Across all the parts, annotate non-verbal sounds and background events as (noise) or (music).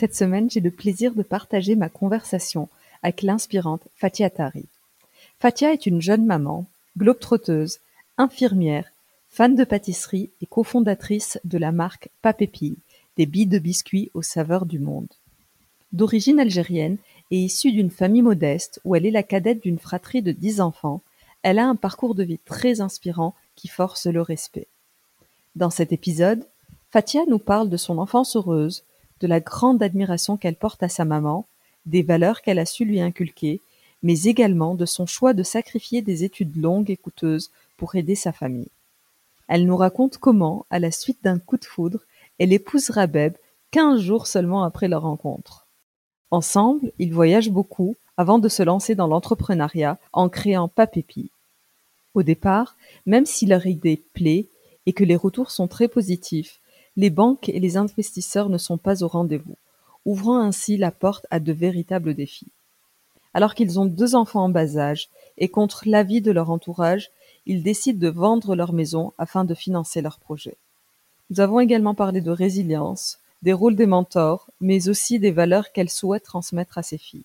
Cette semaine, j'ai le plaisir de partager ma conversation avec l'inspirante Fatia Tari. Fatia est une jeune maman, globe-trotteuse, infirmière, fan de pâtisserie et cofondatrice de la marque Papépille, des billes de biscuits aux saveurs du monde. D'origine algérienne et issue d'une famille modeste où elle est la cadette d'une fratrie de dix enfants, elle a un parcours de vie très inspirant qui force le respect. Dans cet épisode, Fatia nous parle de son enfance heureuse, de la grande admiration qu'elle porte à sa maman, des valeurs qu'elle a su lui inculquer, mais également de son choix de sacrifier des études longues et coûteuses pour aider sa famille. Elle nous raconte comment, à la suite d'un coup de foudre, elle épouse Rabeb quinze jours seulement après leur rencontre. Ensemble, ils voyagent beaucoup avant de se lancer dans l'entrepreneuriat en créant Papépi. Au départ, même si leur idée plaît et que les retours sont très positifs, les banques et les investisseurs ne sont pas au rendez-vous, ouvrant ainsi la porte à de véritables défis. Alors qu'ils ont deux enfants en bas âge et contre l'avis de leur entourage, ils décident de vendre leur maison afin de financer leur projet. Nous avons également parlé de résilience, des rôles des mentors, mais aussi des valeurs qu'elle souhaite transmettre à ses filles.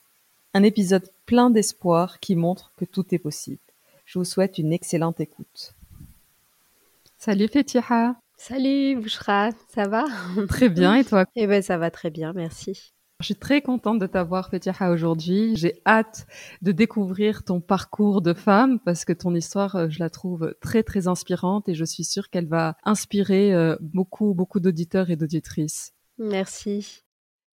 Un épisode plein d'espoir qui montre que tout est possible. Je vous souhaite une excellente écoute. Salut Salut Bouchra, ça va? Très bien, et toi? Eh ben ça va très bien, merci. Je suis très contente de t'avoir, Fetiha, aujourd'hui. J'ai hâte de découvrir ton parcours de femme parce que ton histoire, euh, je la trouve très, très inspirante et je suis sûre qu'elle va inspirer euh, beaucoup, beaucoup d'auditeurs et d'auditrices. Merci.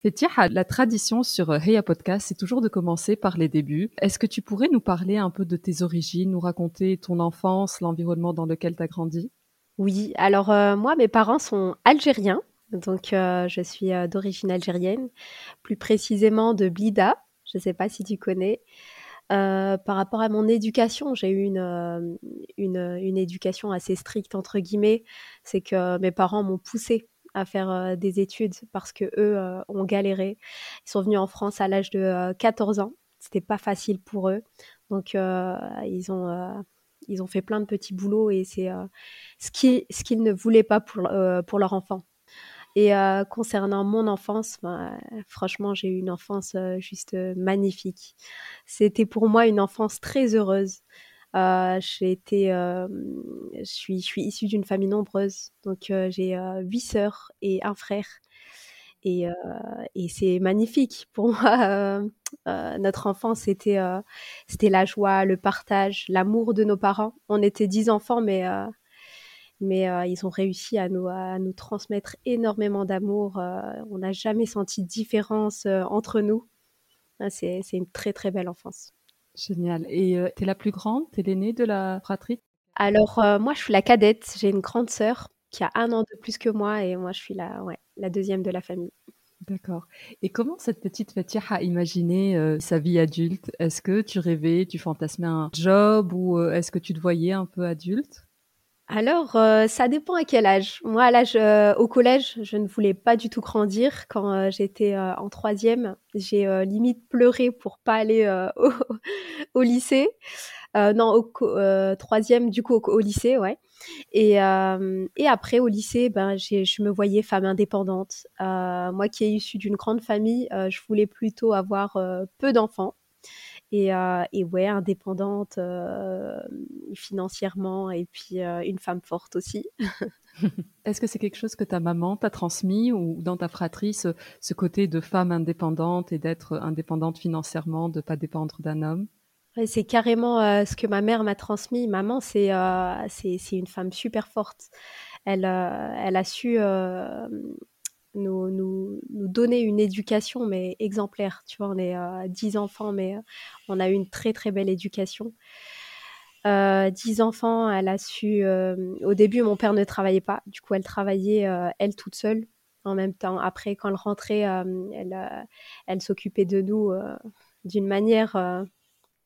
Fetiha, la tradition sur euh, Heya Podcast, c'est toujours de commencer par les débuts. Est-ce que tu pourrais nous parler un peu de tes origines, nous raconter ton enfance, l'environnement dans lequel tu as grandi? Oui, alors euh, moi, mes parents sont algériens, donc euh, je suis euh, d'origine algérienne, plus précisément de Blida, je ne sais pas si tu connais. par rapport à mon éducation, j'ai eu une, une, éducation assez stricte, entre guillemets. C'est que mes parents m'ont poussé à faire des études parce que eux ont galéré. Ils sont venus en France à l'âge de 14 ans. C'était pas facile pour eux. Donc, ils ont ils ont fait plein de petits boulots et c'est euh, ce qu'ils ne voulaient pas pour, euh, pour leur enfant. Et euh, concernant mon enfance, bah, franchement, j'ai eu une enfance juste magnifique. C'était pour moi une enfance très heureuse. j'ai été, je suis, je suis issue d'une famille nombreuse, donc j'ai huit sœurs et un frère. Et, et c'est magnifique pour (laughs) moi. Euh, notre enfance, c'était c'était la joie, le partage, l'amour de nos parents. On était dix enfants, mais mais ils ont réussi à nous à nous transmettre énormément d'amour. on n'a jamais senti de différence entre nous. Ah, c'est c'est une très très belle enfance. Génial. Et tu es la plus grande? Tu es l'aînée de la fratrie? Alors, moi, je suis la cadette. J'ai une grande sœur qui a un an de plus que moi et moi, je suis la, ouais, la deuxième de la famille. D'accord. Et comment cette petite Fatia a imaginé euh, sa vie adulte? Est-ce que tu rêvais, tu fantasmais un job ou euh, est-ce que tu te voyais un peu adulte? Alors, euh, ça dépend à quel âge. Moi, à l'âge au collège, je ne voulais pas du tout grandir. Quand j'étais en troisième, j'ai limite pleuré pour pas aller (laughs) au, au, lycée. non, au troisième, du coup, au, lycée, ouais. Et, et après, au lycée, ben, je me voyais femme indépendante. moi qui ai issu d'une grande famille, je voulais plutôt avoir peu d'enfants. Et, ouais, indépendante financièrement et puis une femme forte aussi. (laughs) Est-ce que c'est quelque chose que ta maman t'a transmis ou dans ta fratrie, ce, côté de femme indépendante et d'être indépendante financièrement, de pas dépendre d'un homme? C'est carrément euh, ce que ma mère m'a transmis. Maman, c'est euh, une femme super forte. Elle, euh, elle a su nous, nous, nous, donner une éducation, mais exemplaire. Tu vois, on est dix enfants, mais on a eu une très très belle éducation. Dix enfants, elle a su. Au début, mon père ne travaillait pas, du coup, elle travaillait elle toute seule en même temps. Après, quand elle rentrait, elle, elle s'occupait de nous d'une manière.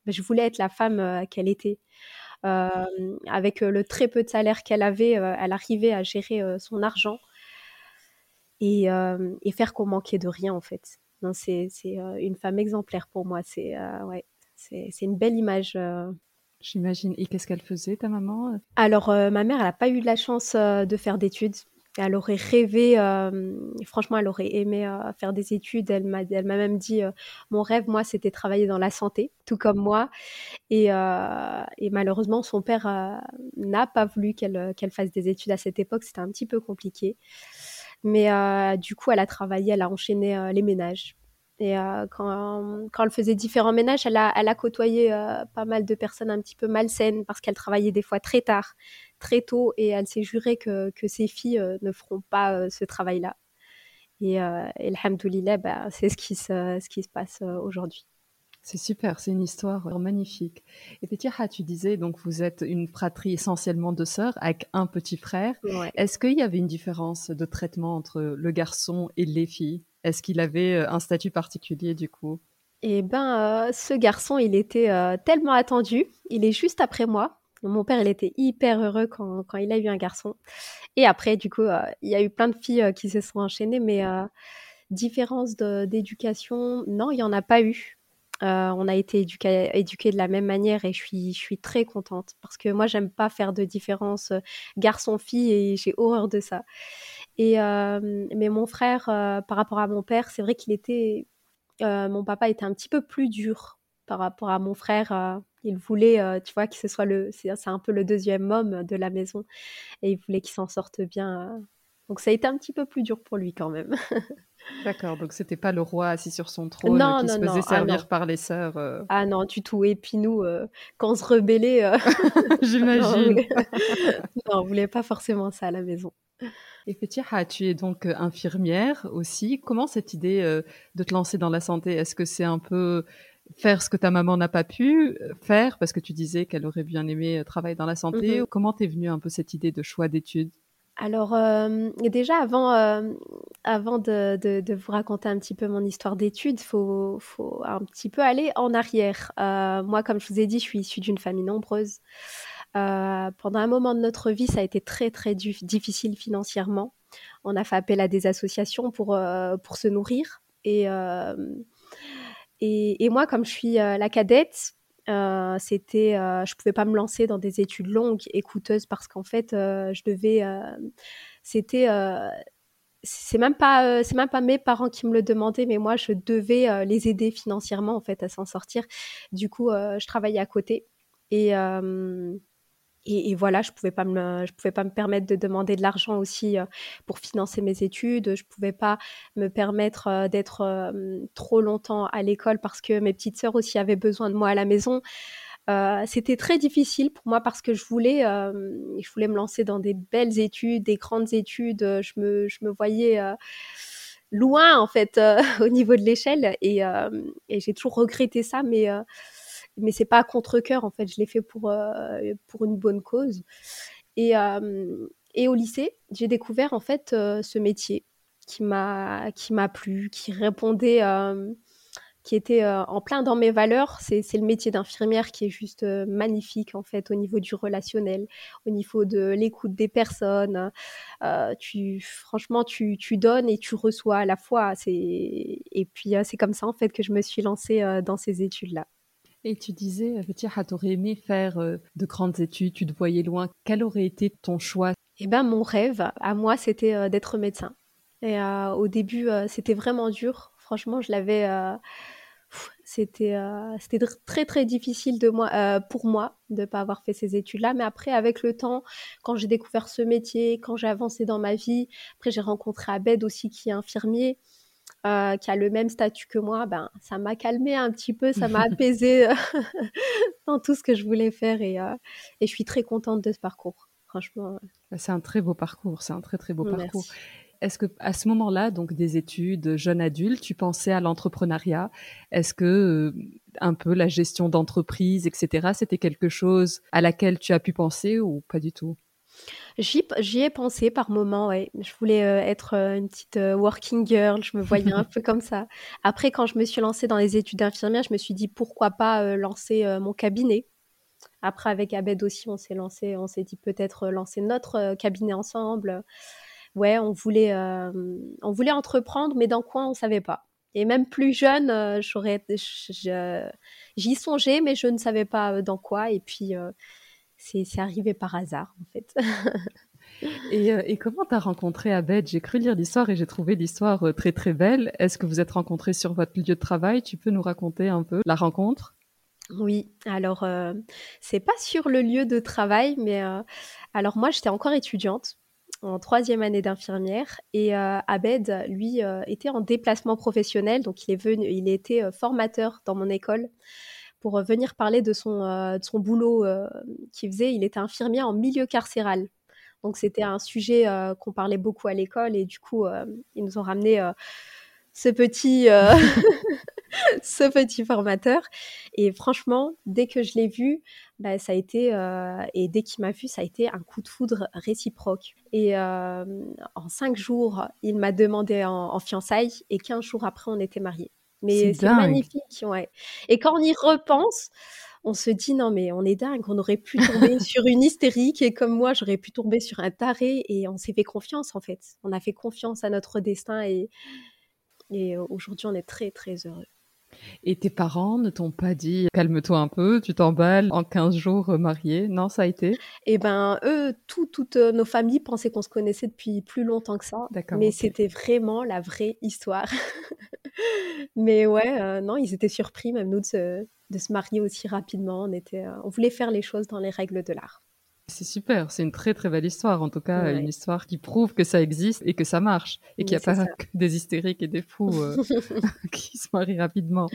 Je voulais être la femme qu'elle était. avec le très peu de salaire qu'elle avait, elle arrivait à gérer son argent et, et faire qu'on manquait de rien en fait. C'est une femme exemplaire pour moi. C'est ouais, une belle image J'imagine. Et qu'est-ce qu'elle faisait, ta maman? Alors, euh, ma mère, elle n'a pas eu la chance euh, de faire d'études. Elle aurait rêvé, franchement, elle aurait aimé faire des études. Elle m'a, même dit, mon rêve, moi, c'était travailler dans la santé, tout comme moi. Et, malheureusement, son père n'a pas voulu qu'elle, fasse des études à cette époque. C'était un petit peu compliqué. Mais du coup, elle a travaillé, elle a enchaîné les ménages. Et quand, quand, elle faisait différents ménages, elle a, elle a côtoyé pas mal de personnes un petit peu malsaines parce qu'elle travaillait des fois très tard, très tôt, et elle s'est jurée que, que ses filles euh, ne feront pas ce travail-là. Et, et alhamdoulilah, bah, c'est ce qui se, ce qui se passe aujourd'hui. C'est super, c'est une histoire magnifique. Et Petiha, tu disais, donc vous êtes une fratrie essentiellement de sœurs avec un petit frère. Est-ce qu'il y avait une différence de traitement entre le garçon et les filles? Est-ce qu'il avait euh, un statut particulier du coup? Eh ben, euh, ce garçon, il était euh, tellement attendu. Il est juste après moi. Mon père, il était hyper heureux quand, il a eu un garçon. Et après, du coup, il y a eu plein de filles qui se sont enchaînées, mais différence d'éducation, non, il n'y en a pas eu. on a été éduqués de la même manière et je suis, je suis très contente parce que moi, j'aime pas faire de différence garçon-fille et j'ai horreur de ça. Et, euh, mais mon frère, euh, par rapport à mon père, c'est vrai qu'il était. Euh, mon papa était un petit peu plus dur par rapport à mon frère. Il voulait, tu vois, que ce soit le. C'est un peu le deuxième homme de la maison. Et il voulait qu'il s'en sorte bien. Donc ça a été un petit peu plus dur pour lui quand même. (laughs) D'accord, donc c'était pas le roi assis sur son trône qui se faisait ah servir par les sœurs. Ah non, du tout. Et puis nous, quand on se rebellait, (laughs) j'imagine. (laughs) non, on voulait pas forcément ça à la maison. Et Fetiha, tu es donc euh, infirmière aussi. Comment cette idée euh, de te lancer dans la santé Est-ce que c'est un peu faire ce que ta maman n'a pas pu euh, faire parce que tu disais qu'elle aurait bien aimé travailler dans la santé mm-hmm. Comment t'es venue un peu cette idée de choix d'études? Alors déjà avant, avant de, vous raconter un petit peu mon histoire d'études, faut, faut un petit peu aller en arrière. moi, comme je vous ai dit, je suis issue d'une famille nombreuse. Euh, pendant un moment de notre vie, ça a été très très difficile financièrement. On a fait appel à des associations pour, euh, pour se nourrir. Et, euh, et, moi, comme je suis la cadette, c'était, je pouvais pas me lancer dans des études longues et coûteuses parce qu'en fait, je devais, c'était c'est même pas c'est même pas mes parents qui me le demandaient mais moi je devais les aider financièrement en fait à s'en sortir. Du coup je travaillais à côté. Et et, voilà, je pouvais pas me, je pouvais pas me permettre de demander de l'argent aussi euh, pour financer mes études. Je pouvais pas me permettre euh, d'être euh, trop longtemps à l'école parce que mes petites sœurs aussi avaient besoin de moi à la maison. c'était très difficile pour moi parce que je voulais, je voulais me lancer dans des belles études, des grandes études. Je me, je me voyais loin en fait (laughs) au niveau de l'échelle et, et j'ai toujours regretté ça, mais mais c'est pas à contre cœur en fait je l'ai fait pour euh, pour une bonne cause et euh, et au lycée j'ai découvert en fait euh, ce métier qui m'a qui m'a plu qui répondait qui était en plein dans mes valeurs, c'est le métier d'infirmière qui est juste magnifique en fait au niveau du relationnel, au niveau de l'écoute des personnes. tu, franchement, tu, tu, donnes et tu reçois à la fois. Et puis c'est comme ça en fait que je me suis lancée dans ces études-là. Et tu disais, Fatia, tu aurais aimé faire de grandes études, tu te voyais loin. Quel aurait été ton choix? Eh ben, mon rêve, à moi, c'était d'être médecin. Et au début, c'était vraiment dur. Franchement, je l'avais c'était euh, c'était très très difficile de moi euh, pour moi de ne pas avoir fait ces études là mais après avec le temps quand j'ai découvert ce métier quand j'ai avancé dans ma vie après j'ai rencontré Abed aussi qui est infirmier euh, qui a le même statut que moi ben ça m'a calmé un petit peu ça m'a (laughs) apaisé (laughs) dans tout ce que je voulais faire et, et je suis très contente de ce parcours. Franchement c'est un très beau parcours c'est un très très beau parcours. Est-ce que à ce moment-là, donc des études, jeune adulte, tu pensais à l'entrepreneuriat? Est-ce que euh, un peu la gestion d'entreprise, etc., c'était quelque chose à laquelle tu as pu penser ou pas du tout? J'y ai pensé par moments, ouais. Je voulais euh, être euh, une petite working girl, je me voyais un (laughs) peu comme ça. Après, quand je me suis lancée dans les études d'infirmière, je me suis dit pourquoi pas lancer mon cabinet. Après, avec Abed aussi, on s'est lancé, on s'est dit peut-être lancer notre cabinet ensemble ouais, on voulait, euh, on voulait entreprendre, mais dans quoi on savait pas. Et même plus jeune, euh, j'aurais, j'y songeais, mais je ne savais pas euh, dans quoi. Et puis, c'est, arrivé par hasard, en fait. (laughs) et, et, comment tu as rencontré Abed? J'ai cru lire l'histoire et j'ai trouvé l'histoire très très belle. Est-ce que vous êtes rencontrés sur votre lieu de travail? Tu peux nous raconter un peu la rencontre? Oui, alors c'est pas sur le lieu de travail, mais alors moi j'étais encore étudiante en troisième année d'infirmière. Et euh, Abed, lui, euh, était en déplacement professionnel, donc il est venu, il était euh, formateur dans mon école pour venir parler de son, de son boulot qu'il faisait. Il était infirmier en milieu carcéral. Donc c'était un sujet qu'on parlait beaucoup à l'école et du coup, ils nous ont ramené ce petit, euh, (laughs) ce petit formateur. Et franchement, dès que je l'ai vu, bah, ça a été, euh, et dès qu'il m'a vu, ça a été un coup de foudre réciproque. Et euh, en cinq jours, il m'a demandé en, fiançailles et quinze jours après, on était mariés. Mais c'est magnifique, ouais. Et quand on y repense, on se dit non mais on est dingue, on aurait pu tomber (laughs) sur une hystérique et comme moi j'aurais pu tomber sur un taré et on s'est fait confiance en fait. On a fait confiance à notre destin et, et aujourd'hui, on est très, très heureux. Et tes parents ne t'ont pas dit calme-toi un peu, tu t'emballes en 15 jours mariés Non, ça a été? Eh ben, eux, toutes nos familles pensaient qu'on se connaissait depuis plus longtemps que ça. Mais c'était vraiment la vraie histoire. (laughs) mais ouais, non, ils étaient surpris, même nous, de se, de se marier aussi rapidement. On, était, on voulait faire les choses dans les règles de l'art. C'est super, c'est une très très belle histoire, en tout cas une histoire qui prouve que ça existe et que ça marche et qu'il n'y a pas que des hystériques et des fous euh, (laughs) (laughs) qui se marient rapidement.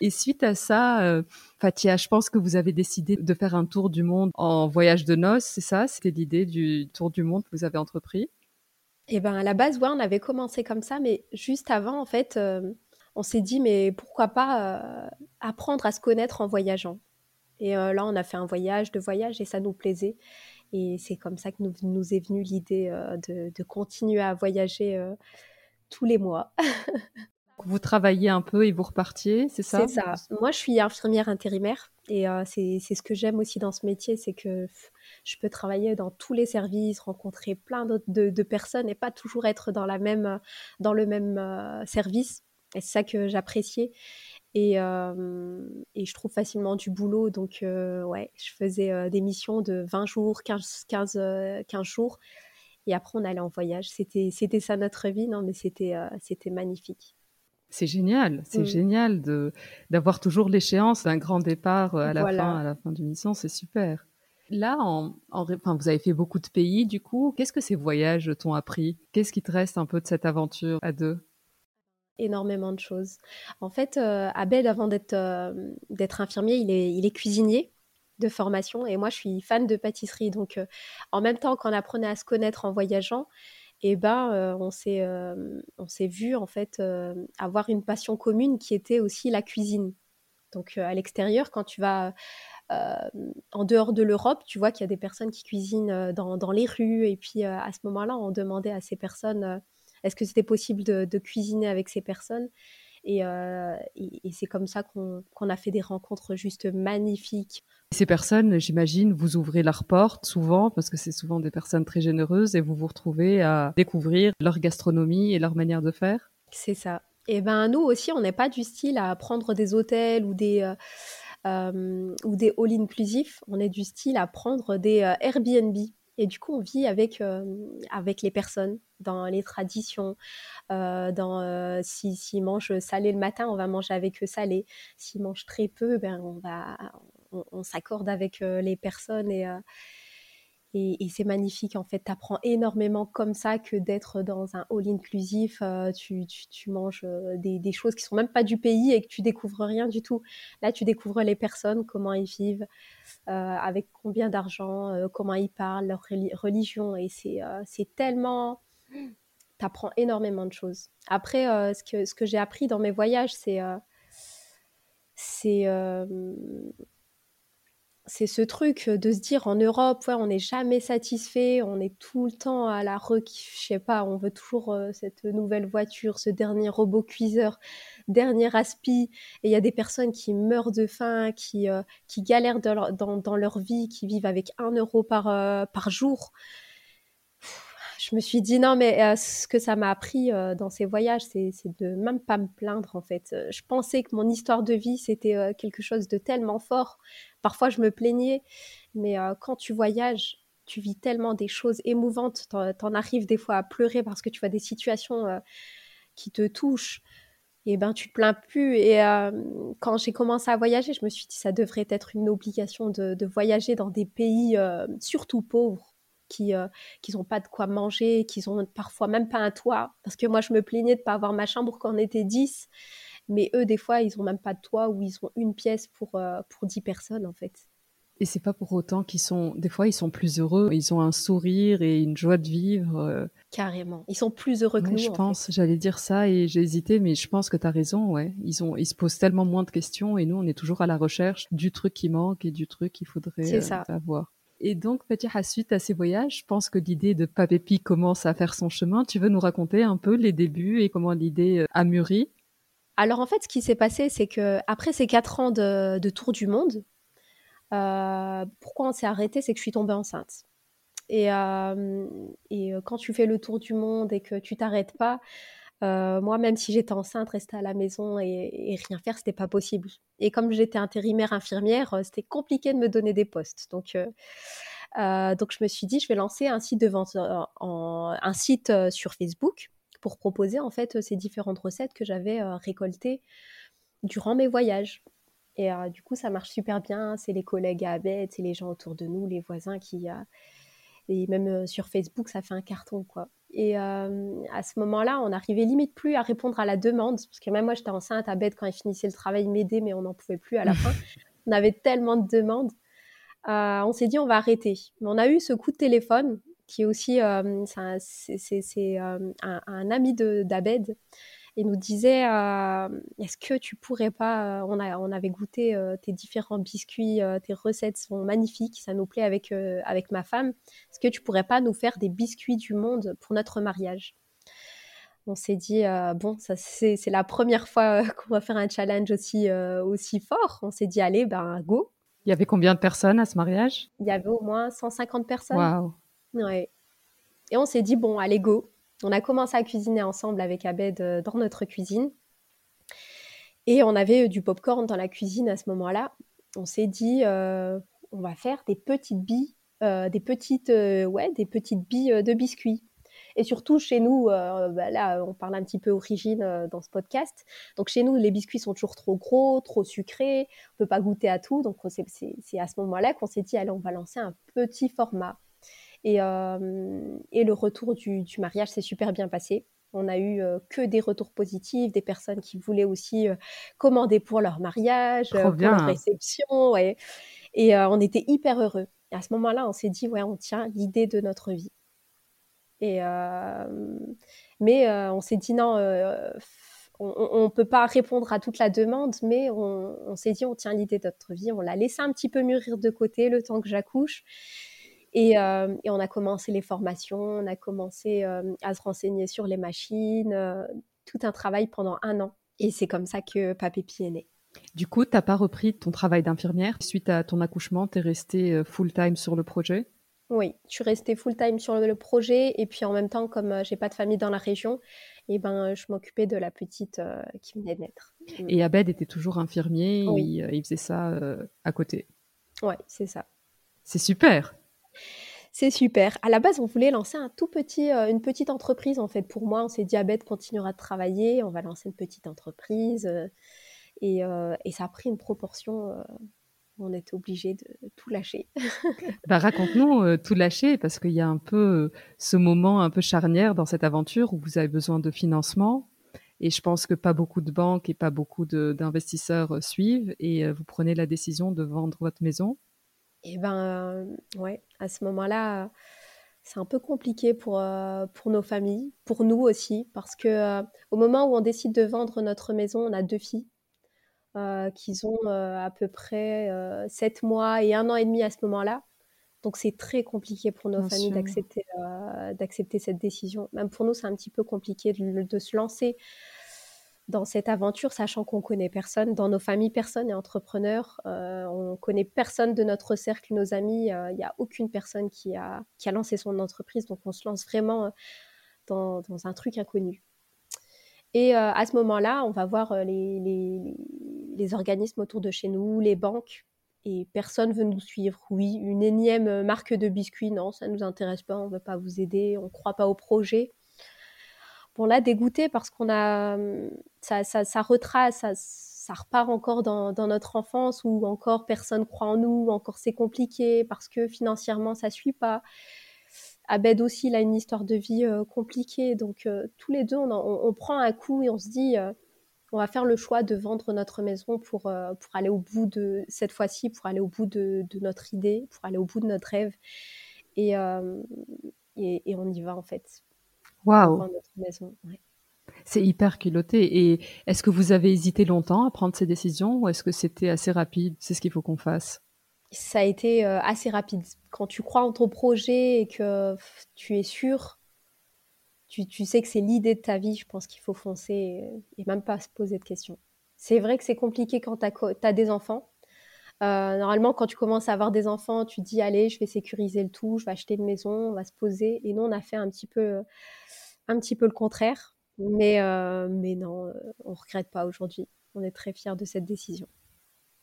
Et suite à ça, euh, Fatia, je pense que vous avez décidé de faire un tour du monde en voyage de noces, c'est ça? C'était l'idée du tour du monde que vous avez entrepris? Eh ben à la base, ouais, on avait commencé comme ça, mais juste avant, en fait, euh, on s'est dit mais pourquoi pas apprendre à se connaître en voyageant et euh, là, on a fait un voyage, de voyage, et ça nous plaisait. Et c'est comme ça que nous, est venue l'idée euh, de, continuer à voyager euh, tous les mois. (laughs) vous travaillez un peu et vous repartiez, c'est ça? C'est ça. Moi, je suis infirmière intérimaire et c'est ce que j'aime aussi dans ce métier, c'est que je peux travailler dans tous les services, rencontrer plein de, personnes et pas toujours être dans, la même, dans le même service. Et c'est ça que j'appréciais. Et, je trouve facilement du boulot. Donc, ouais, je faisais des missions de 20 jours, 15, 15, 15 jours. Et après, on allait en voyage. C'était, ça notre vie, non, mais c'était magnifique. C'est génial, c'est mmh. génial de, d'avoir toujours l'échéance d'un grand départ à la fin, à la fin d'une mission, c'est super. Là, en, enfin, vous avez fait beaucoup de pays, du coup. Qu'est-ce que ces voyages t'ont appris? Qu'est-ce qui te reste un peu de cette aventure à deux? Énormément de choses. En fait, euh, Abel, avant d'être euh, d'être infirmier, il est, il est cuisinier de formation et moi, je suis fan de pâtisserie. Donc, euh, en même temps qu'on apprenait à se connaître en voyageant, et ben, on s'est vu en fait avoir une passion commune qui était aussi la cuisine. Donc, à l'extérieur, quand tu vas en dehors de l'Europe, tu vois qu'il y a des personnes qui cuisinent dans les rues et puis à ce moment-là, on demandait à ces personnes est-ce que c'était possible de, cuisiner avec ces personnes euh, et, c'est comme ça qu'on a fait des rencontres juste magnifiques. Ces personnes, j'imagine, vous ouvrez leurs portes souvent parce que c'est souvent des personnes très généreuses et vous vous retrouvez à découvrir leur gastronomie et leur manière de faire? C'est ça. Et ben nous aussi, on n'est pas du style à prendre des hôtels ou des, euh, ou des all inclusifs, on est du style à prendre des Airbnb. Et du coup, on vit avec, avec les personnes, dans les traditions. dans si s'ils mangent salé le matin, on va manger avec eux salé. S'ils mangent très peu, ben on on, s'accorde avec les personnes et et, c'est magnifique en fait. Tu apprends énormément comme ça que d'être dans un all inclusif. tu, tu, manges des, des, choses qui sont même pas du pays et que tu découvres rien du tout. Là, tu découvres les personnes, comment ils vivent, avec combien d'argent, comment ils parlent, leur religion. Et c'est c'est tellement. Tu apprends énormément de choses. Après, ce que, ce que j'ai appris dans mes voyages, c'est. c'est c'est ce truc de se dire en Europe, ouais, on n'est jamais satisfait, on est tout le temps à la requif, je sais pas, on veut toujours cette nouvelle voiture, ce dernier robot cuiseur, dernier aspi, et il y a des personnes qui meurent de faim, qui, qui galèrent dans, leur vie, qui vivent avec un euro par, par jour je me suis dit non, mais euh, ce que ça m'a appris euh, dans ces voyages, c'est de même pas me plaindre en fait. Euh, je pensais que mon histoire de vie, c'était quelque chose de tellement fort. Parfois, je me plaignais, mais quand tu voyages, tu vis tellement des choses émouvantes, t'en en arrives des fois à pleurer parce que tu vois des situations qui te touchent. Et ben, tu te plains plus. Et quand j'ai commencé à voyager, je me suis dit ça devrait être une obligation de voyager dans des pays surtout pauvres qui n'ont euh, pas de quoi manger, qui ont parfois même pas un toit. Parce que moi, je me plaignais de pas avoir ma chambre quand on était 10. Mais eux, des fois, ils ont même pas de toit ou ils ont une pièce pour, euh, pour 10 personnes, en fait. Et c'est pas pour autant qu'ils sont. Des fois, ils sont plus heureux. Ils ont un sourire et une joie de vivre. Euh. Carrément. Ils sont plus heureux que nous. Je pense. J'allais dire ça et j'ai hésité, mais je pense que tu as raison. Ouais. Ils ont. Ils se posent tellement moins de questions et nous, on est toujours à la recherche du truc qui manque et du truc qu'il faudrait avoir. Et donc, à suite à ces voyages, je pense que l'idée de Papépi commence à faire son chemin. Tu veux nous raconter un peu les débuts et comment l'idée euh, a mûri? Alors, en fait, ce qui s'est passé, c'est que après ces quatre ans de, tour du monde, euh, pourquoi on s'est arrêté C'est que je suis tombée enceinte. Et, euh, et, quand tu fais le tour du monde et que tu t'arrêtes pas, euh, moi, même si j'étais enceinte, rester à la maison et, rien faire, c'était pas possible. Et comme j'étais intérimaire infirmière, euh, c'était compliqué de me donner des postes. Donc, euh, donc je me suis dit, je vais lancer un site de vente, un site sur Facebook pour proposer en fait ces différentes recettes que j'avais récoltées durant mes voyages. Et du coup, ça marche super bien. C'est les collègues à Abed, c'est les gens autour de nous, les voisins qui, et même sur Facebook, ça fait un carton quoi. Et euh, à ce moment-là, on n'arrivait limite plus à répondre à la demande, parce que même moi, j'étais enceinte à bête quand il finissait le travail, il m'aidait, mais on n'en pouvait plus à la fin. (laughs) On avait tellement de demandes. Euh, on s'est dit, on va arrêter. Mais on a eu ce coup de téléphone, qui est aussi, euh, c'est un, un, ami d'Abed, et nous disait euh, Est-ce que tu pourrais pas euh, on, a, on avait goûté euh, tes différents biscuits, tes recettes sont magnifiques, ça nous plaît avec, avec ma femme. Est-ce que tu pourrais pas nous faire des biscuits du monde pour notre mariage? On s'est dit bon ça c'est la première fois (laughs) qu'on va faire un challenge aussi aussi fort. On s'est dit allez ben go. Il y avait combien de personnes à ce mariage? Il y avait au moins 150 personnes. Waouh. Ouais. Et on s'est dit bon allez go on a commencé à cuisiner ensemble avec Abed euh, dans notre cuisine. Et on avait euh, du popcorn dans la cuisine à ce moment-là. On s'est dit, euh, on va faire des petites billes, des petites, ouais, des petites billes de biscuits. Et surtout chez nous, bah là, on parle un petit peu origine dans ce podcast. Donc chez nous, les biscuits sont toujours trop gros, trop sucrés. On peut pas goûter à tout. Donc c'est à ce moment-là qu'on s'est dit, allez, on va lancer un petit format. Et, euh, et le retour du, mariage s'est super bien passé. On a eu euh, que des retours positifs, des personnes qui voulaient aussi euh, commander pour leur mariage, pour leur réception. Ouais. Et on était hyper heureux. Et à ce moment-là, on s'est dit, ouais, on tient l'idée de notre vie. Et mais on s'est dit, non, on ne peut pas répondre à toute la demande, mais on, on s'est dit, on tient l'idée de notre vie. On l'a laissé un petit peu mûrir de côté le temps que j'accouche. Euh, et, on a commencé les formations, on a commencé euh, à se renseigner sur les machines, euh, tout un travail pendant un an. Et c'est comme ça que Papépi est né. Du coup, tu n'as pas repris ton travail d'infirmière suite à ton accouchement, tu es restée full-time sur le projet? Oui, je suis restée full-time sur le projet et puis en même temps, comme j'ai pas de famille dans la région, eh ben, je m'occupais de la petite qui venait de naître. Et Abed était toujours infirmier, il, faisait ça à côté? Ouais, c'est ça. C'est super. C'est super. À la base, on voulait lancer un tout petit, une petite entreprise en fait. Pour moi, on s'est dit Abed continuera de travailler, on va lancer une petite entreprise. et, et, ça a pris une proportion on était obligé de tout lâcher. (laughs) bah, Raconte-nous euh, tout lâcher, parce qu'il y a un peu euh, ce moment un peu charnière dans cette aventure où vous avez besoin de financement. Et je pense que pas beaucoup de banques et pas beaucoup d'investisseurs euh, suivent. Et vous prenez la décision de vendre votre maison. Eh ben, ouais, à ce moment-là, c'est un peu compliqué pour, pour nos familles, pour nous aussi, parce que au moment où on décide de vendre notre maison, on a deux filles. Euh, qu'ils ont euh, à peu près euh, sept mois et un an et demi à ce moment-là. Donc c'est très compliqué pour nos familles d'accepter, d'accepter cette décision. Même pour nous, c'est un petit peu compliqué de, se lancer dans cette aventure, sachant qu'on connaît personne. Dans nos familles, personne n'est entrepreneur. on connaît personne de notre cercle, nos amis. Il n'y a aucune personne qui a, qui a lancé son entreprise. Donc on se lance vraiment dans, dans un truc inconnu. Et à ce moment-là, on va voir les, les, les organismes autour de chez nous, les banques, et personne veut nous suivre. Oui, une énième marque de biscuits, non, ça ne nous intéresse pas, on ne veut pas vous aider, on ne croit pas au projet. Bon, là, dégoûté parce qu'on a. Ça, ça, retrace, ça, repart encore dans, notre enfance où encore personne croit en nous, encore c'est compliqué parce que financièrement ça ne suit pas. Abed aussi, il a une histoire de vie euh, compliquée. Donc, euh, tous les deux, on, prend un coup et on se dit euh, on va faire le choix de vendre notre maison pour, aller au bout de, cette fois-ci, pour aller au bout de, notre idée, pour aller au bout de notre rêve. Et, on y va en fait. Waouh! C'est hyper culotté. Et est-ce que vous avez hésité longtemps à prendre ces décisions ou est-ce que c'était assez rapide? C'est ce qu'il faut qu'on fasse Ça a été euh, assez rapide. Quand tu crois en ton projet et que tu es sûr, tu, sais que c'est l'idée de ta vie, je pense qu'il faut foncer et, même pas se poser de questions. C'est vrai que c'est compliqué quand tu as, des enfants. Euh, normalement, quand tu commences à avoir des enfants, tu dis allez, je vais sécuriser le tout, je vais acheter une maison, on va se poser. Et nous, on a fait un petit peu, un petit peu le contraire. Mais, euh, mais non, euh, on regrette pas aujourd'hui. On est très fiers de cette décision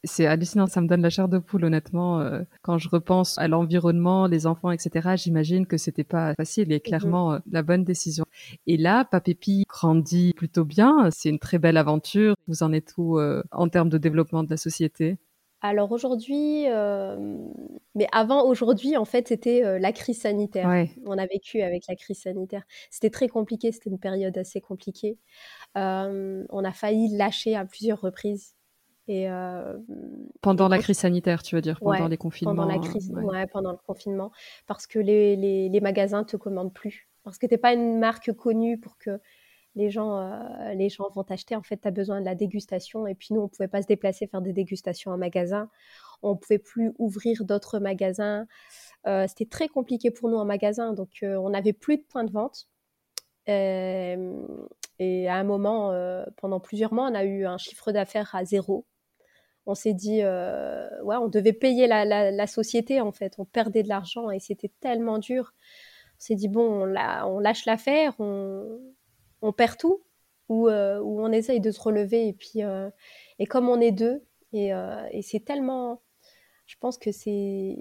c'est hallucinant, ça me donne la chair de poule honnêtement. Quand je repense à l'environnement, les enfants, etc., j'imagine que c'était pas facile et clairement mhm. euh, la bonne décision. Et là, Papépi grandit plutôt bien, c'est une très belle aventure. Vous en êtes où euh, en termes de développement de la société? Alors aujourd'hui, mais avant aujourd'hui, en fait, c'était la crise sanitaire. On a vécu avec la crise sanitaire. C'était très compliqué, c'était une période assez compliquée. on a failli lâcher à plusieurs reprises. Et pendant la crise sanitaire, tu veux dire, pendant les confinements. Pendant la crise, ouais. pendant le confinement, parce que les, les, les, magasins te commandent plus, parce que t'es pas une marque connue pour que les gens, les gens vont t'acheter. En fait, tu as besoin de la dégustation. Et puis nous, on pouvait pas se déplacer faire des dégustations en magasin. On pouvait plus ouvrir d'autres magasins. C'était très compliqué pour nous en magasin, donc on n'avait plus de points de vente. et à un moment, pendant plusieurs mois, on a eu un chiffre d'affaires à zéro on s'est dit, euh, ouais, on devait payer la, société en fait, on perdait de l'argent et c'était tellement dur. On s'est dit, bon, on, lâche l'affaire, on, perd tout, euh, ou, on essaye de se relever. Et puis, euh, et comme on est deux, et, et c'est tellement, je pense que c'est,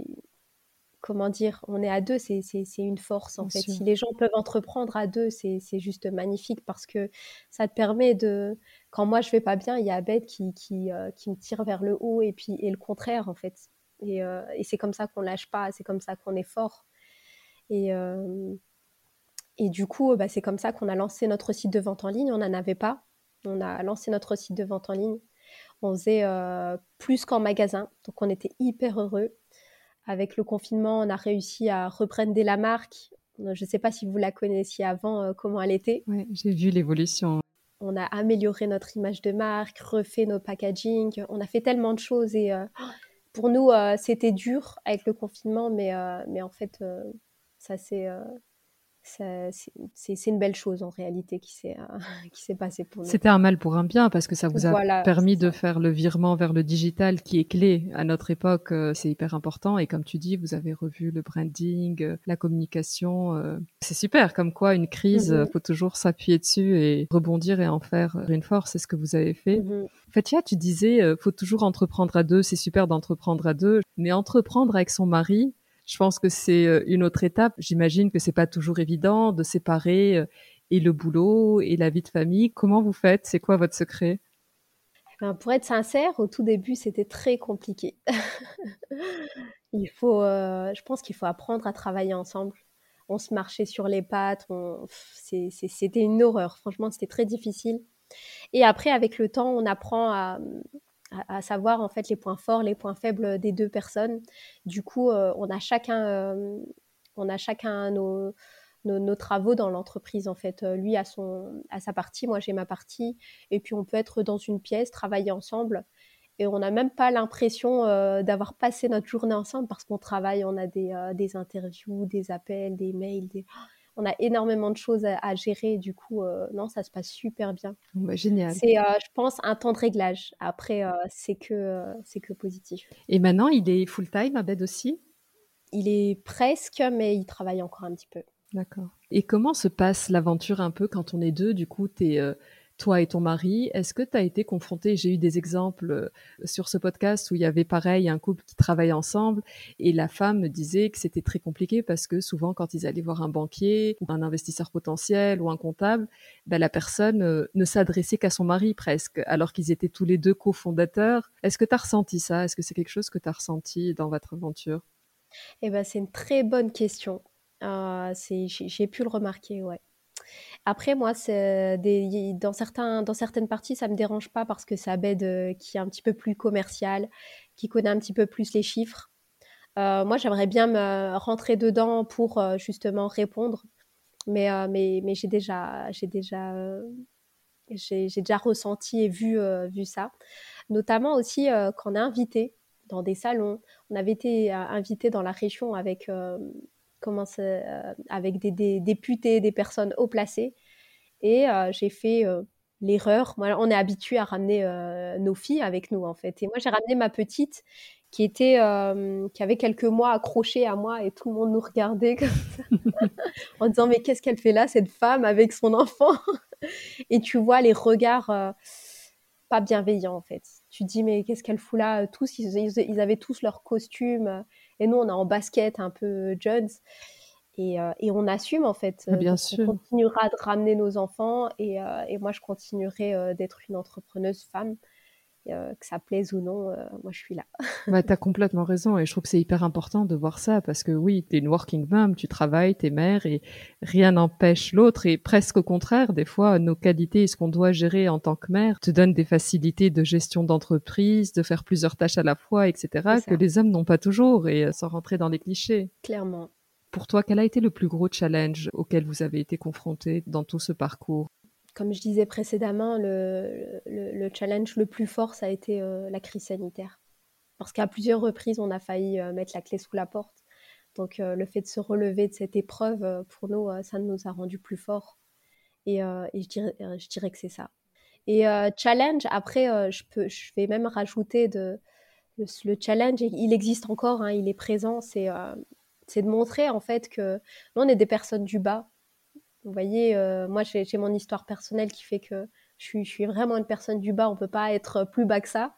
comment dire, on est à deux, c'est une force en fait. Si les gens peuvent entreprendre à deux, c'est juste magnifique parce que ça te permet de, quand moi je vais pas bien, il y a Abed qui, qui, euh, qui, me tire vers le haut et puis et le contraire en fait. Et, euh, et c'est comme ça qu'on lâche pas, c'est comme ça qu'on est fort. Et, euh, et du coup, bah, c'est comme ça qu'on a lancé notre site de vente en ligne. On n'en avait pas. On a lancé notre site de vente en ligne. On faisait plus qu'en magasin, donc on était hyper heureux. Avec le confinement, on a réussi à reprendre la marque. Je ne sais pas si vous la connaissiez avant, euh, comment elle était. Oui, j'ai vu l'évolution. On a amélioré notre image de marque, refait nos packaging. On a fait tellement de choses et euh, pour nous, euh, c'était dur avec le confinement, mais, mais en fait, ça s'est c'est une belle chose en réalité qui s'est euh, (laughs) qui s'est passé pour nous. C'était un mal pour un bien parce que ça vous a permis de faire le virement vers le digital qui est clé à notre époque. Euh, c'est hyper important et comme tu dis, vous avez revu le branding, euh, la communication. C'est super. Comme quoi, une crise, il mm-hmm. faut toujours s'appuyer dessus et rebondir et en faire une force. C'est ce que vous avez fait. Mm-hmm. Fatia, tu disais, faut toujours entreprendre à deux. C'est super d'entreprendre à deux, mais entreprendre avec son mari, je pense que c'est euh, une autre étape. J'imagine que c'est pas toujours évident de séparer euh, et le boulot et la vie de famille. Comment vous faites? C'est quoi votre secret? Ben, Pour être sincère, au tout début, c'était très compliqué. (laughs) il faut, euh, je pense qu'il faut apprendre à travailler ensemble. On se marchait sur les pattes. C'était une horreur. Franchement, c'était très difficile. Et après, avec le temps, on apprend à, à, savoir en fait les points forts, les points faibles des deux personnes. Du coup, euh, on a chacun, euh, on a chacun nos, nos, travaux dans l'entreprise en fait. Euh, lui a son, a sa partie, moi j'ai ma partie, et puis on peut être dans une pièce, travailler ensemble. Et on n'a même pas l'impression d'avoir passé notre journée ensemble parce qu'on travaille, on a des, des interviews, des appels, des mails, on a énormément de choses à, gérer. Du coup, euh, non, ça se passe super bien. Bah, génial. C'est, euh, je pense, un temps de réglage. Après, euh, c'est que c'est que positif. Et maintenant, il est full time, Abed aussi? Il est presque, mais il travaille encore un petit peu. D'accord. Et comment se passe l'aventure un peu quand on est deux? Du coup, tu es toi et ton mari. Est-ce que tu as été confronté J'ai eu des exemples euh, sur ce podcast où il y avait pareil un couple qui travaillait ensemble et la femme me disait que c'était très compliqué parce que souvent quand ils allaient voir un banquier ou un investisseur potentiel ou un comptable, ben, la personne euh, ne s'adressait qu'à son mari presque alors qu'ils étaient tous les deux cofondateurs. Est-ce que tu as ressenti ça? Est-ce que c'est quelque chose que tu as ressenti dans votre aventure? Eh ben, c'est une très bonne question. Euh, j'ai pu le remarquer, ouais. Après, moi, dans, certains, dans certaines parties, ça ne me dérange pas parce que ça Abed euh, qui est un petit peu plus commercial, qui connaît un petit peu plus les chiffres. Euh, moi, j'aimerais bien me rentrer dedans pour euh, justement répondre, mais, mais j'ai déjà, ressenti et vu, vu ça. Notamment aussi quand on est invité dans des salons. On avait été invité dans la région avec commence euh, avec des, députés, des personnes haut placées. Et euh, j'ai fait euh, l'erreur. on est habitué à ramener nos filles avec nous, en fait. Et moi, j'ai ramené ma petite qui était qui avait quelques mois accrochée à moi et tout le monde nous regardait comme ça, (laughs) en disant mais qu'est-ce qu'elle fait là cette femme avec son enfant? (laughs) Et tu vois les regards pas bienveillants en fait tu dis mais qu'est-ce qu'elle fout là? Tous ils, ils, avaient tous leur costume et nous, on est en basket un peu Jones. Et, euh, et, on assume en fait. Bien sûr. On continuera de ramener nos enfants et, euh, et moi je continuerai euh, d'être une entrepreneuse femme euh, que ça plaise ou non, euh, moi je suis là. (laughs) bah, tu as complètement raison et je trouve que c'est hyper important de voir ça parce que oui, tu es une working mom, tu travailles, tu es mère et rien n'empêche l'autre et presque au contraire, des fois nos qualités et ce qu'on doit gérer en tant que mère te donnent des facilités de gestion d'entreprise, de faire plusieurs tâches à la fois, etc. que les hommes n'ont pas toujours et euh, sans rentrer dans les clichés. Clairement. Pour toi, quel a été le plus gros challenge auquel vous avez été confronté dans tout ce parcours? Comme je disais précédemment, le, challenge le plus fort, ça a été euh, la crise sanitaire. Parce qu'à plusieurs reprises, on a failli euh, mettre la clé sous la porte. Donc euh, le fait de se relever de cette épreuve, pour nous, ça nous a rendu plus forts. Et, je, dirais, que c'est ça. Et challenge, après, je, vais même rajouter le, challenge, il existe encore, hein, il est présent, c'est de montrer en fait que nous, on est des personnes du bas, vous voyez, euh, moi, j'ai mon histoire personnelle qui fait que je suis, vraiment une personne du bas. On peut pas être plus bas que ça.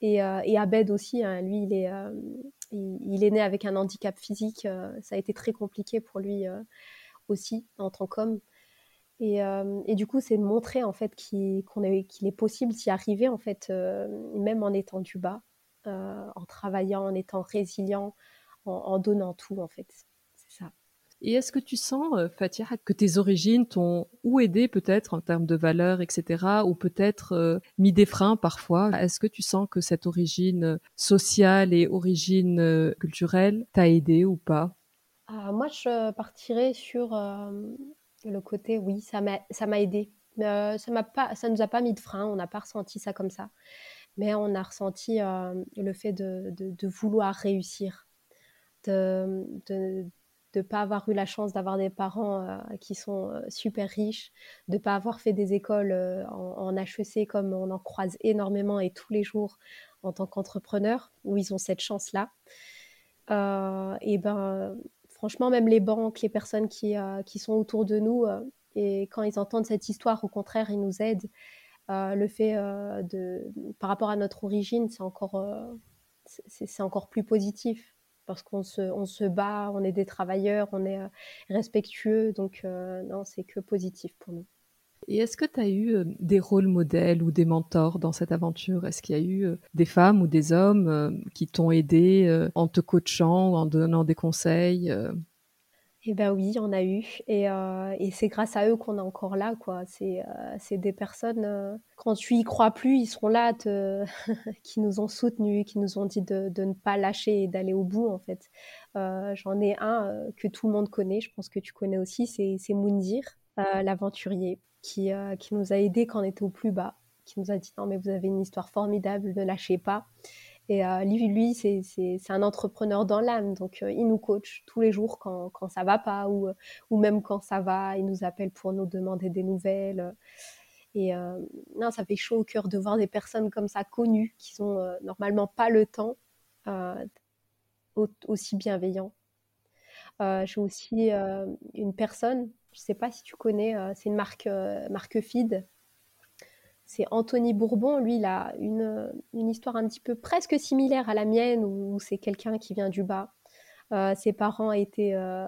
Et, euh, Abed aussi, hein, lui, il est, euh, il, est né avec un handicap physique. ça a été très compliqué pour lui aussi en tant qu'homme. Et, du coup, c'est de montrer en fait qu'il est, est, possible d'y arriver en fait, même en étant du bas, en travaillant, en étant résilient, en donnant tout en fait. Et est-ce que tu sens, euh, Fatia, que tes origines t'ont ou aidé peut-être en termes de valeurs, etc., ou peut-être euh, mis des freins parfois? Est-ce que tu sens que cette origine sociale et origine euh, culturelle t'a aidé ou pas? Ah, Moi, je partirais sur le côté, oui, ça m'a, ça m'a aidé. ça m'a pas, ça nous a pas mis de frein, on n'a pas ressenti ça comme ça, mais on a ressenti le fait de, de, de vouloir réussir, de, de de pas avoir eu la chance d'avoir des parents qui sont super riches, de pas avoir fait des écoles en, HEC comme on en croise énormément et tous les jours en tant qu'entrepreneur, où ils ont cette chance-là. et ben, franchement, même les banques, les personnes qui, qui sont autour de nous, et quand ils entendent cette histoire, au contraire, ils nous aident. le fait de, par rapport à notre origine, c'est encore, c'est encore plus positif parce qu'on se, on se bat, on est des travailleurs, on est respectueux, donc non, c'est que positif pour nous. Et est-ce que tu as eu des rôles modèles ou des mentors dans cette aventure? Est-ce qu'il y a eu des femmes ou des hommes qui t'ont aidé en te coachant en donnant des conseils eh ben oui, on a eu. Et, et c'est grâce à eux qu'on est encore là, quoi. C'est c'est des personnes, quand tu y crois plus, ils seront là, (laughs) qui nous ont soutenus, qui nous ont dit de, de ne pas lâcher et d'aller au bout, en fait. J'en ai un que tout le monde connaît, je pense que tu connais aussi, c'est Moundir, l'aventurier, qui, qui nous a aidés quand on était au plus bas, qui nous a dit non mais vous avez une histoire formidable, ne lâchez pas. Et euh, lui, lui c'est un entrepreneur dans l'âme. Donc, euh, il nous coach tous les jours quand, quand ça va pas ou, ou même quand ça va. Il nous appelle pour nous demander des nouvelles. Et euh, non, ça fait chaud au cœur de voir des personnes comme ça connues qui n'ont normalement pas le temps aussi bienveillants. J'ai aussi une personne, je ne sais pas si tu connais, c'est une marque, marque Feed c'est Anthony Bourbon. Lui, il a une, histoire un petit peu presque similaire à la mienne, où c'est quelqu'un qui vient du bas. Euh, ses parents étaient. Euh,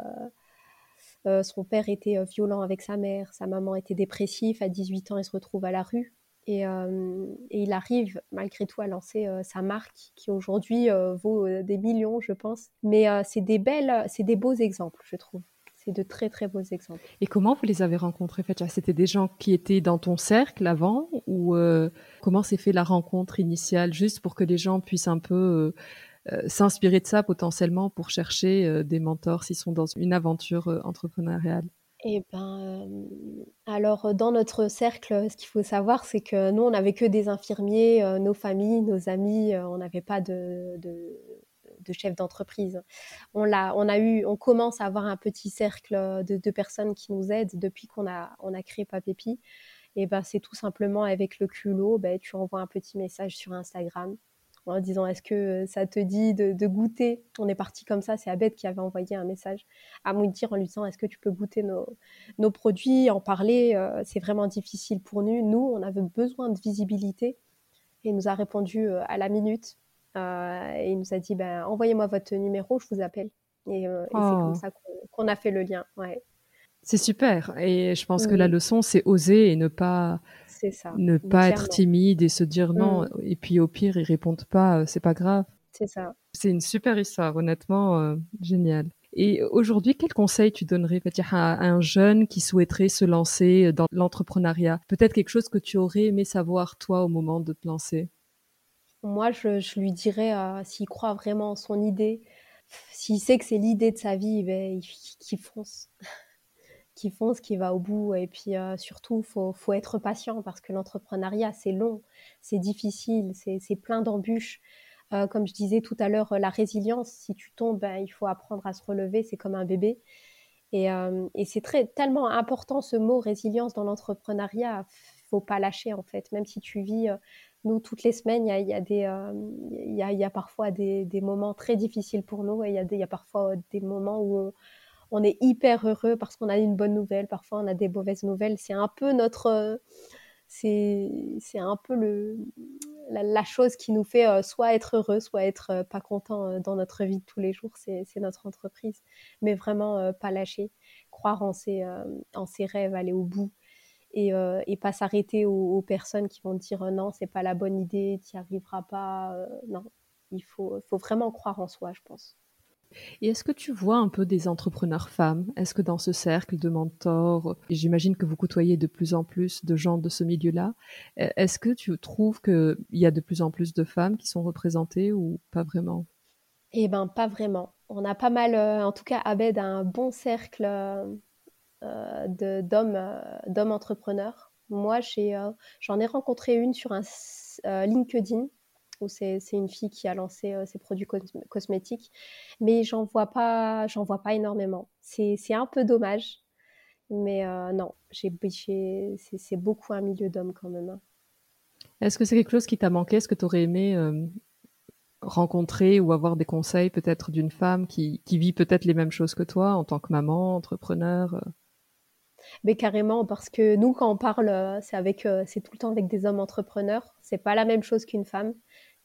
euh, son père était violent avec sa mère, sa maman était dépressive. À 18 ans, il se retrouve à la rue. Et, et il arrive malgré tout à lancer sa marque qui aujourd'hui vaut des millions, je pense. Mais c'est des belles, c'est des beaux exemples, je trouve c'est de très très beaux exemples. Et comment vous les avez rencontrés C'était des gens qui étaient dans ton cercle avant ou euh, comment s'est fait la rencontre initiale juste pour que les gens puissent un peu euh, euh, s'inspirer de ça potentiellement pour chercher des mentors s'ils sont dans une aventure entrepreneuriale? Eh ben, alors dans notre cercle, ce qu'il faut savoir, c'est que nous, on n'avait que des infirmiers, nos familles, nos amis, on n'avait pas de, de chef d'entreprise. On, l'a, on, a eu, on commence à avoir un petit cercle de, personnes qui nous aident depuis qu'on a, on a créé Papépi. Et ben, c'est tout simplement avec le culot, ben, tu envoies un petit message sur Instagram en disant est-ce que ça te dit de, goûter? On est parti comme ça, c'est Abed qui avait envoyé un message à Mountir en lui disant est-ce que tu peux goûter nos, produits, en parler, euh, c'est vraiment difficile pour nous. Nous, on avait besoin de visibilité et il nous a répondu euh, à la minute euh, et il nous a dit ben, envoyez-moi votre numéro, je vous appelle. Et, euh, c'est comme oh. ça qu'on a fait le lien. Ouais. C'est super. Et je pense que la leçon, c'est oser et ne pas, ça, ne pas être timide et se dire non. Mm. Et puis au pire, ils répondent pas, euh, c'est pas grave. C'est ça. C'est une super histoire, honnêtement, génial. Et aujourd'hui, quel conseil tu donnerais à un jeune qui souhaiterait se lancer dans l'entrepreneuriat? Peut-être quelque chose que tu aurais aimé savoir toi au moment de te lancer? Moi, je, lui dirais, euh, s'il croit vraiment en son idée, s'il sait que c'est l'idée de sa vie, ben, qu'il fonce. (laughs) qu'il fonce, qu'il va au bout. Et puis euh, surtout, il faut, faut, être patient parce que l'entrepreneuriat, c'est long, c'est difficile, c'est plein d'embûches. Euh, comme je disais tout à l'heure, la résilience, si tu tombes, ben, il faut apprendre à se relever, c'est comme un bébé. Et, et c'est tellement important ce mot résilience dans l'entrepreneuriat. Faut pas lâcher en fait, même si tu vis nous, toutes les semaines, il y a, des, il y a, parfois des, moments très difficiles pour nous et il y a, y a parfois des moments où on, est hyper heureux parce qu'on a une bonne nouvelle, parfois on a des mauvaises nouvelles. C'est un peu notre. C'est un peu le, la, chose qui nous fait soit être heureux, soit être pas content dans notre vie de tous les jours. C'est notre entreprise. Mais vraiment, pas lâcher, croire en ses, en ses rêves, aller au bout et, et pas s'arrêter aux, personnes qui vont dire non, c'est pas la bonne idée, tu n'y arriveras pas. non, il faut, faut vraiment croire en soi, je pense. Et est-ce que tu vois un peu des entrepreneurs femmes? Est-ce que dans ce cercle de mentors, j'imagine que vous côtoyez de plus en plus de gens de ce milieu-là, e, est-ce que tu trouves qu'il y a de plus en plus de femmes qui sont représentées ou pas vraiment? Eh bien, pas vraiment. On a pas mal, en tout cas, Abed a un bon cercle euh, d'hommes euh, d'hommes entrepreneurs. Moi, euh, j'en ai, rencontré une sur un LinkedIn où c'est une fille qui a lancé ses produits cosmétiques, mais j'en vois pas, j'en vois pas énormément. C'est un peu dommage, mais non, c'est beaucoup un milieu d'hommes quand même. Hein. Est-ce que c'est quelque chose qui t'a manqué? Est-ce que tu aurais aimé rencontrer ou avoir des conseils peut-être d'une femme qui, qui vit peut-être les mêmes choses que toi en tant que maman, entrepreneur mais carrément, parce que nous, quand on parle, euh, c'est avec, euh, c'est tout le temps avec des hommes entrepreneurs. C'est pas la même chose qu'une femme.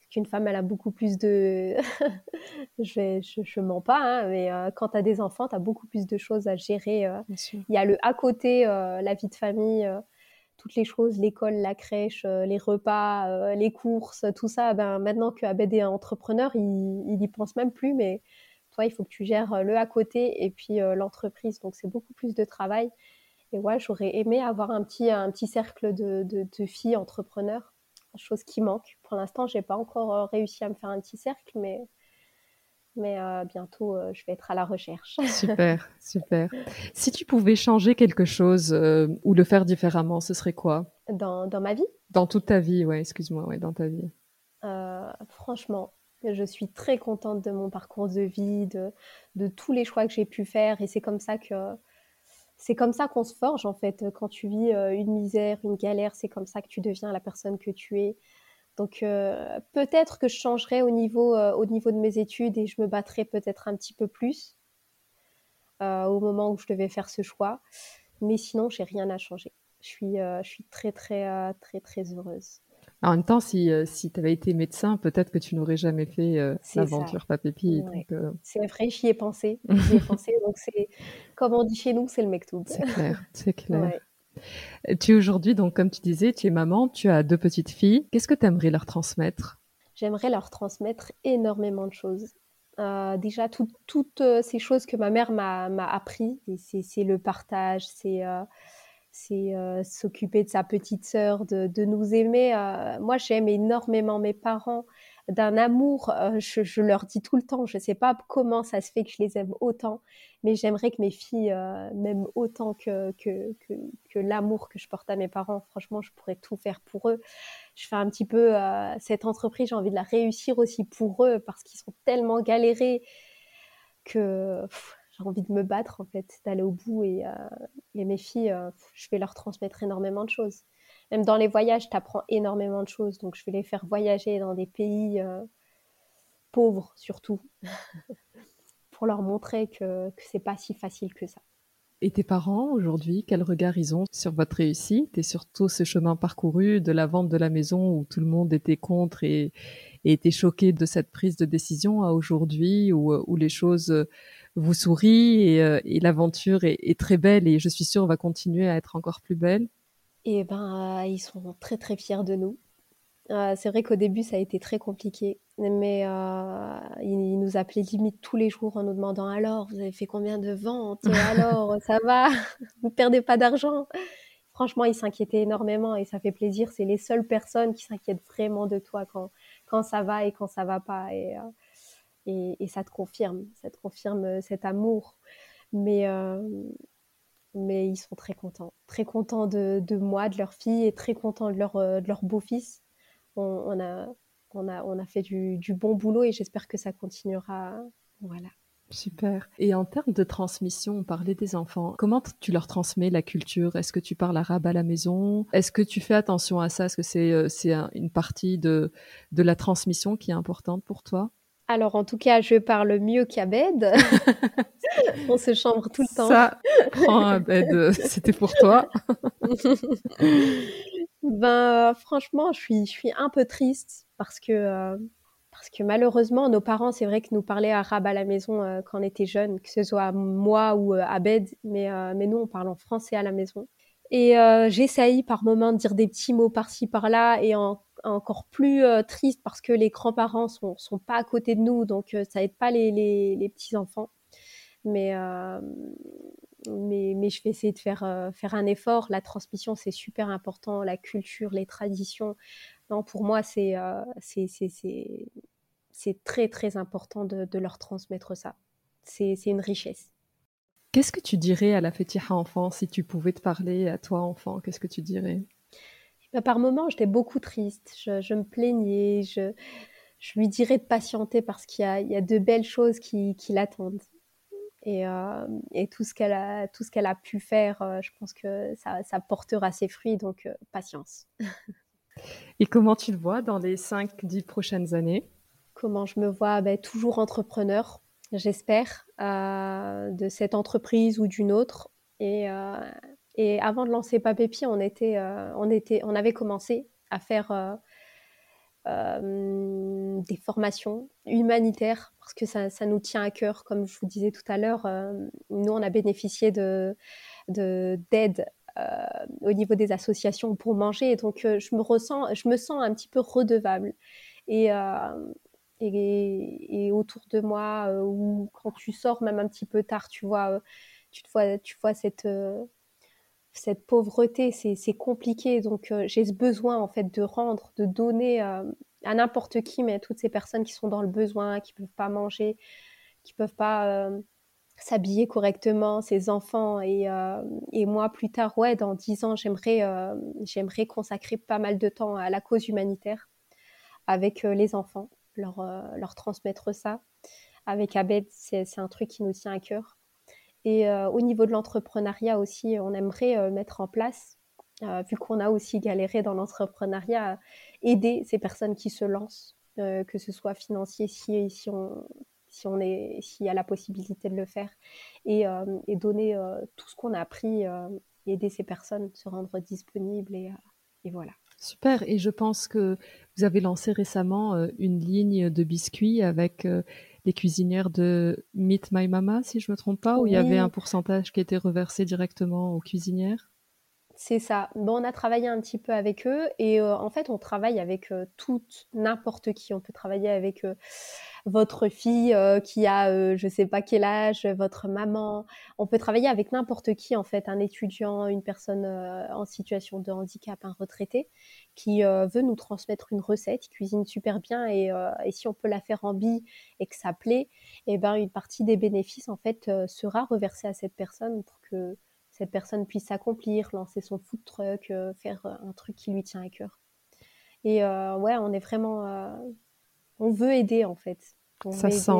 Qu'une femme, elle a beaucoup plus de. (laughs) je, vais, je, mens pas, hein, mais euh, quand tu as des enfants, tu as beaucoup plus de choses à gérer. Il y a le à côté, la vie de famille, toutes les choses, l'école, la crèche, les repas, les courses, tout ça. Ben, maintenant que Abed est entrepreneur, il, il y pense même plus, mais toi, il faut que tu gères le à côté et puis l'entreprise. Donc, c'est beaucoup plus de travail. Et ouais, j'aurais aimé avoir un petit, un petit cercle de, de, filles entrepreneurs, chose qui manque. Pour l'instant, j'ai pas encore euh, réussi à me faire un petit cercle, mais, mais euh, bientôt, euh, je vais être à la recherche. (laughs) Super, super. Si tu pouvais changer quelque chose ou le faire différemment, ce serait quoi? Dans, dans, ma vie? Dans toute ta vie, ouais, excuse-moi, ouais, dans ta vie. franchement, je suis très contente de mon parcours de vie, de, de tous les choix que j'ai pu faire, et c'est comme ça que c'est comme ça qu'on se forge en fait. Quand tu vis euh, une misère, une galère, c'est comme ça que tu deviens la personne que tu es. Donc euh, peut-être que je changerai au niveau, euh, au niveau de mes études et je me battrai peut-être un petit peu plus au moment où je devais faire ce choix. Mais sinon, j'ai rien à changer. Je suis, je suis très très très très heureuse. En même temps, si, euh, si tu avais été médecin, peut-être que tu n'aurais jamais fait euh, l'aventure Papépi. Euh, c'est vrai, j'y ai pensé. (laughs) J'y ai pensé. Donc, c'est, comme on dit chez nous, c'est le mektoub. C'est clair, c'est clair. Tu es aujourd'hui, donc, comme tu disais, tu es maman, tu as deux petites filles. Qu'est-ce que tu aimerais leur transmettre? J'aimerais leur transmettre énormément de choses. déjà, toutes ces choses que ma mère m'a, m'a appris, c'est, le partage, c'est c'est euh, s'occuper de sa petite sœur, de, nous aimer. Euh, moi, j'aime énormément mes parents, d'un amour, euh, je, leur dis tout le temps, je ne sais pas comment ça se fait que je les aime autant, mais j'aimerais que mes filles m'aiment autant que, l'amour que je porte à mes parents. Franchement, je pourrais tout faire pour eux. Je fais un petit peu cette entreprise, j'ai envie de la réussir aussi pour eux parce qu'ils sont tellement galérés que j'ai envie de me battre en fait, d'aller au bout et, euh, mes filles, euh, je vais leur transmettre énormément de choses. Même dans les voyages, tu apprends énormément de choses, donc je vais les faire voyager dans des pays euh, pauvres surtout, (laughs) pour leur montrer que, que c'est pas si facile que ça. Et tes parents aujourd'hui, quel regard ils ont sur votre réussite et sur tout ce chemin parcouru de la vente de la maison où tout le monde était contre et, était choqué de cette prise de décision à aujourd'hui où les choses vous sourit euh, et, l'aventure est, très belle et je suis sûre va continuer à être encore plus belle. Et eh ben, euh, ils sont très très fiers de nous. Euh, c'est vrai qu'au début ça a été très compliqué, mais ils, nous appelaient limite tous les jours en nous demandant alors vous avez fait combien de ventes? Alors (laughs) ça va? Vous perdez pas d'argent? Franchement ils s'inquiétaient énormément et ça fait plaisir. C'est les seules personnes qui s'inquiètent vraiment de toi quand quand ça va et quand ça va pas et et, ça te confirme, ça te confirme euh, cet amour. Mais, euh, mais ils sont très contents, très contents de, moi, de leur fille et très contents de leur, euh, de leur beau-fils. On, a, on, a, on a fait du, du bon boulot et j'espère que ça continuera. Voilà. Super. Et en termes de transmission, on parlait des enfants. Comment tu leur transmets la culture? Est-ce que tu parles arabe à la maison? Est-ce que tu fais attention à ça? Est-ce que c'est c'est une partie de, de la transmission qui est importante pour toi? Alors, en tout cas, je parle mieux qu'Abed. (laughs) On se chambre tout le temps. Ça, prends Abed, c'était pour toi. (laughs) ben, franchement, je suis, je suis un peu triste parce que, euh, parce que malheureusement, nos parents, c'est vrai que nous parlaient arabe à la maison euh, quand on était jeunes, que ce soit moi ou euh, Abed, mais, mais nous, on parle en français à la maison. Et j'essaye par moments de dire des petits mots par-ci par-là et en encore plus euh, triste parce que les grands-parents sont, sont pas à côté de nous, donc euh, ça aide pas les, les, petits-enfants. Mais, euh, mais, mais, je vais essayer de faire, faire un effort. La transmission, c'est super important. La culture, les traditions. Non, pour moi, c'est c'est très, très important de, de leur transmettre ça. C'est une richesse. Qu'est-ce que tu dirais à la Fetiha enfant si tu pouvais te parler à toi enfant? Qu'est-ce que tu dirais? Bah, par moments, j'étais beaucoup triste. Je, me plaignais. Je, je, lui dirais de patienter parce qu'il y, y a, de belles choses qui, qui l'attendent. Et, euh, et, tout ce qu'elle a, tout ce qu'elle a pu faire, euh, je pense que ça, ça, portera ses fruits. Donc, euh, patience. et comment tu le vois dans les 5-10 prochaines années? Comment je me vois? Ben, Toujours entrepreneur, j'espère, de cette entreprise ou d'une autre. Et, et avant de lancer Papépi, on, était, euh, on, était, on avait commencé à faire euh, euh, des formations humanitaires parce que ça, ça, nous tient à cœur. Comme je vous disais tout à l'heure, nous, on a bénéficié de, d'aide au niveau des associations pour manger. Et donc, je, me ressens, je me sens un petit peu redevable. Et, et, et, autour de moi, ou quand tu sors même un petit peu tard, tu vois, tu, te vois, tu vois cette cette pauvreté, c'est compliqué. Donc, euh, j'ai ce besoin, en fait, de rendre, de donner euh, à n'importe qui, mais à toutes ces personnes qui sont dans le besoin, qui peuvent pas manger, qui peuvent pas euh, s'habiller correctement, ces enfants. Et, moi, plus tard, ouais, dans dix ans, j'aimerais j'aimerais consacrer pas mal de temps à la cause humanitaire avec les enfants, leur, leur transmettre ça. Avec Abed, c'est un truc qui nous tient à cœur. Et euh, au niveau de l'entrepreneuriat aussi, on aimerait euh, mettre en place, euh, vu qu'on a aussi galéré dans l'entrepreneuriat, aider ces personnes qui se lancent, que ce soit financier si, si on, si on est, s'il y a la possibilité de le faire, et, et donner tout ce qu'on a appris, aider ces personnes, se rendre disponibles et, et, voilà. Super. Et je pense que vous avez lancé récemment une ligne de biscuits avec les cuisinières de Meet My Mama, si je me trompe pas, où il y avait un pourcentage qui était reversé directement aux cuisinières? C'est ça. Bon, on a travaillé un petit peu avec eux et euh, en fait, on travaille avec euh, toute, n'importe qui. On peut travailler avec euh, votre fille qui a, je sais pas quel âge, votre maman. On peut travailler avec n'importe qui, en fait, un étudiant, une personne en situation de handicap, un retraité, qui veut nous transmettre une recette, il cuisine super bien et, et, si on peut la faire en billes et que ça plaît, et eh ben une partie des bénéfices, en fait, sera reversée à cette personne pour que cette personne puisse s'accomplir, lancer son food truck, euh, faire euh, un truc qui lui tient à cœur. Et euh, ouais, on est vraiment, on veut aider en fait. Ça sent,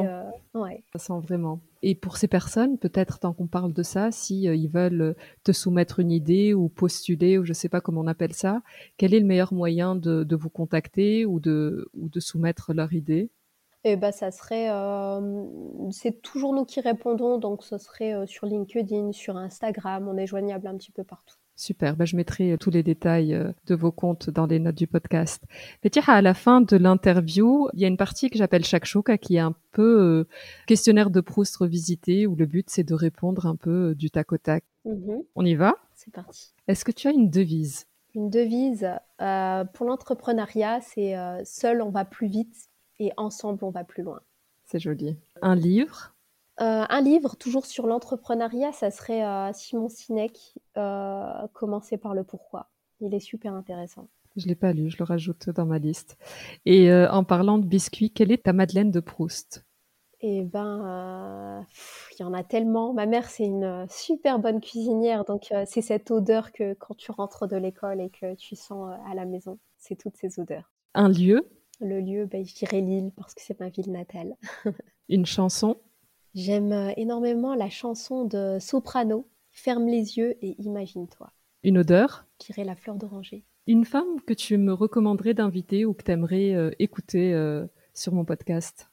ouais. ça sent vraiment. Et pour ces personnes, peut-être tant qu'on parle de ça, si ils veulent te soumettre une idée ou postuler ou je sais pas comment on appelle ça, quel est le meilleur moyen de, de vous contacter ou de, ou de soumettre leur idée? Et bah, ça serait, c'est toujours nous qui répondons, donc ce serait sur LinkedIn, sur Instagram, on est joignable un petit peu partout. Super, bah, je mettrai tous les détails de vos comptes dans les notes du podcast. Fetiha, à la fin de l'interview, il y a une partie que j'appelle chaque chouka qui est un peu questionnaire de Proust revisité où le but c'est de répondre un peu du tac au tac. Mmh on y va? C'est parti. Est-ce que tu as une devise? Une devise pour l'entrepreneuriat, c'est seul on va plus vite, et ensemble on va plus loin. C'est joli. Un livre? Euh, Un livre toujours sur l'entrepreneuriat, ça serait euh, Simon Sinek, euh, Commencer par le pourquoi. Il est super intéressant. Je ne l'ai pas lu, je le rajoute dans ma liste. Et en parlant de biscuits, quelle est ta Madeleine de Proust? Eh ben, il y en a tellement. Ma mère, c'est une super bonne cuisinière, donc c'est cette odeur que quand tu rentres de l'école et que tu sens à la maison, c'est toutes ces odeurs. Un lieu? Le lieu, ben, je dirais Lille parce que c'est ma ville natale. (laughs) Une chanson? J'aime euh, énormément la chanson de Soprano, Ferme les yeux et imagine-toi. Une odeur? Je dirais la fleur d'oranger. Une femme que tu me recommanderais d'inviter ou que tu aimerais euh, écouter euh, sur mon podcast?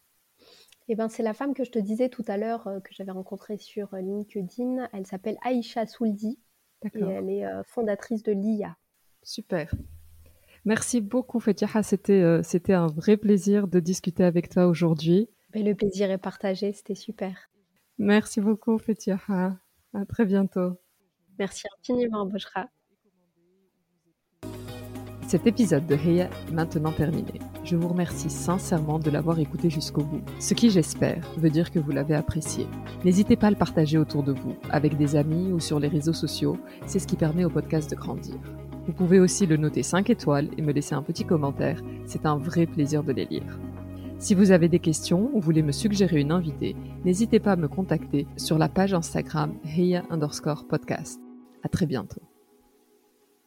Eh ben, c'est la femme que je te disais tout à l'heure que j'avais rencontrée sur LinkedIn. Elle s'appelle Aïcha Souldi et elle est fondatrice de l'IA. Super. Merci beaucoup, Fetiha. C'était, euh, c'était un vrai plaisir de discuter avec toi aujourd'hui. Le plaisir est partagé, c'était super. Merci beaucoup, Fetiha. À très bientôt. Merci infiniment, Boshra. Cet épisode de Heya est maintenant terminé. Je vous remercie sincèrement de l'avoir écouté jusqu'au bout, ce qui j'espère veut dire que vous l'avez apprécié. N'hésitez pas à le partager autour de vous, avec des amis ou sur les réseaux sociaux, c'est ce qui permet au podcast de grandir. Vous pouvez aussi le noter 5 étoiles et me laisser un petit commentaire, c'est un vrai plaisir de les lire. Si vous avez des questions ou voulez me suggérer une invitée, n'hésitez pas à me contacter sur la page Instagram Heya underscore podcast. À très bientôt.